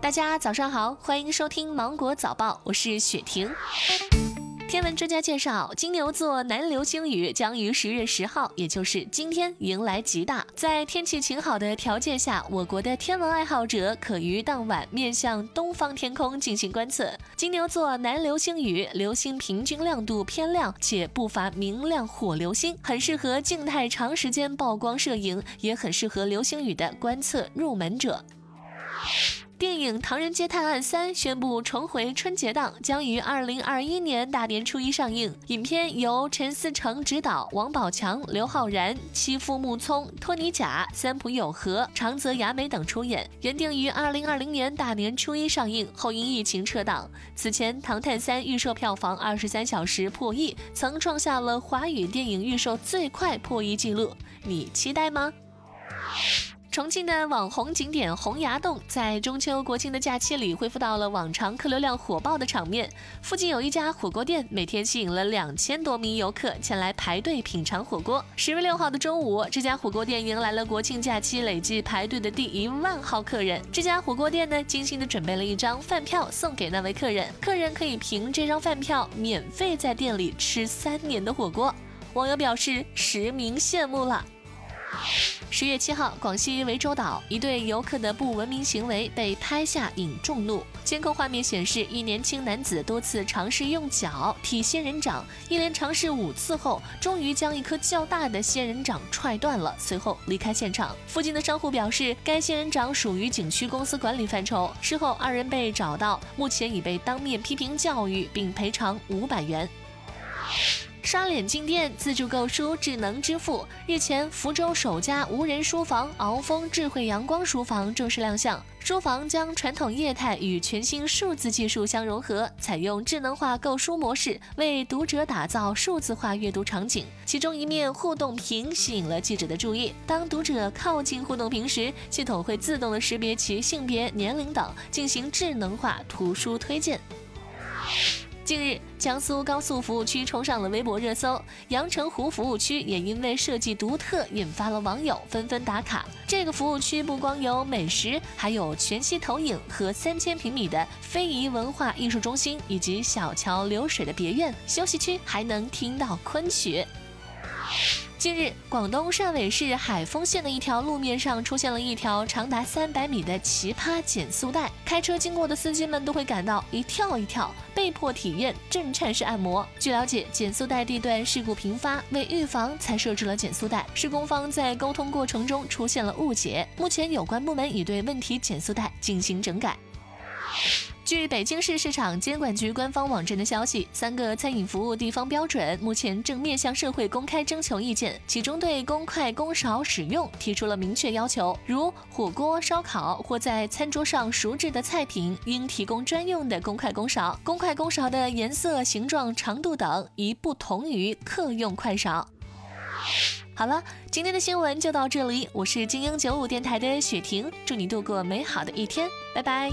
大家早上好，欢迎收听芒果早报，我是雪婷。天文专家介绍，金牛座南流星雨将于十月十号，也就是今天迎来极大。在天气晴好的条件下，我国的天文爱好者可于当晚面向东方天空进行观测。金牛座南流星雨，流星平均亮度偏亮，且不乏明亮火流星，很适合静态长时间曝光摄影，也很适合流星雨的观测入门者。电影《唐人街探案三》宣布重回春节档，将于二零二一年大年初一上映。影片由陈思诚执导，王宝强、刘昊然、妻夫木聪、托尼贾、三浦友和、长泽雅美等出演。原定于二零二零年大年初一上映，后因疫情撤档。此前，《唐探三》预售票房二十三小时破亿，曾创下了华语电影预售最快破亿纪录。你期待吗？重庆的网红景点洪崖洞在中秋国庆的假期里恢复到了往常客流量火爆的场面。附近有一家火锅店，每天吸引了两千多名游客前来排队品尝火锅。十月六号的中午，这家火锅店迎来了国庆假期累计排队的第一万号客人。这家火锅店呢，精心的准备了一张饭票送给那位客人，客人可以凭这张饭票免费在店里吃三年的火锅。网友表示实名羡慕了。十月七号，广西涠洲岛一对游客的不文明行为被拍下，引众怒。监控画面显示，一年轻男子多次尝试用脚踢仙人掌，一连尝试五次后，终于将一颗较大的仙人掌踹断了，随后离开现场。附近的商户表示，该仙人掌属于景区公司管理范畴。事后，二人被找到，目前已被当面批评教育，并赔偿五百元。刷脸进店、自助购书、智能支付。日前，福州首家无人书房“鳌峰智慧阳光书房”正式亮相。书房将传统业态与全新数字技术相融合，采用智能化购书模式，为读者打造数字化阅读场景。其中一面互动屏吸引了记者的注意。当读者靠近互动屏时，系统会自动的识别其性别、年龄等，进行智能化图书推荐。近日，江苏高速服务区冲上了微博热搜，阳澄湖服务区也因为设计独特，引发了网友纷纷打卡。这个服务区不光有美食，还有全息投影和三千平米的非遗文化艺术中心，以及小桥流水的别院。休息区还能听到昆曲。近日，广东汕尾市海丰县的一条路面上出现了一条长达三百米的奇葩减速带，开车经过的司机们都会感到一跳一跳，被迫体验震颤式按摩。据了解，减速带地段事故频发，为预防才设置了减速带。施工方在沟通过程中出现了误解，目前有关部门已对问题减速带进行整改。据北京市市场监管局官方网站的消息，三个餐饮服务地方标准目前正面向社会公开征求意见，其中对公筷公勺使用提出了明确要求，如火锅、烧烤或在餐桌上熟制的菜品，应提供专用的公筷公勺，公筷公勺的颜色、形状、长度等宜不同于客用筷勺。好了，今天的新闻就到这里，我是精英九五电台的雪婷，祝你度过美好的一天，拜拜。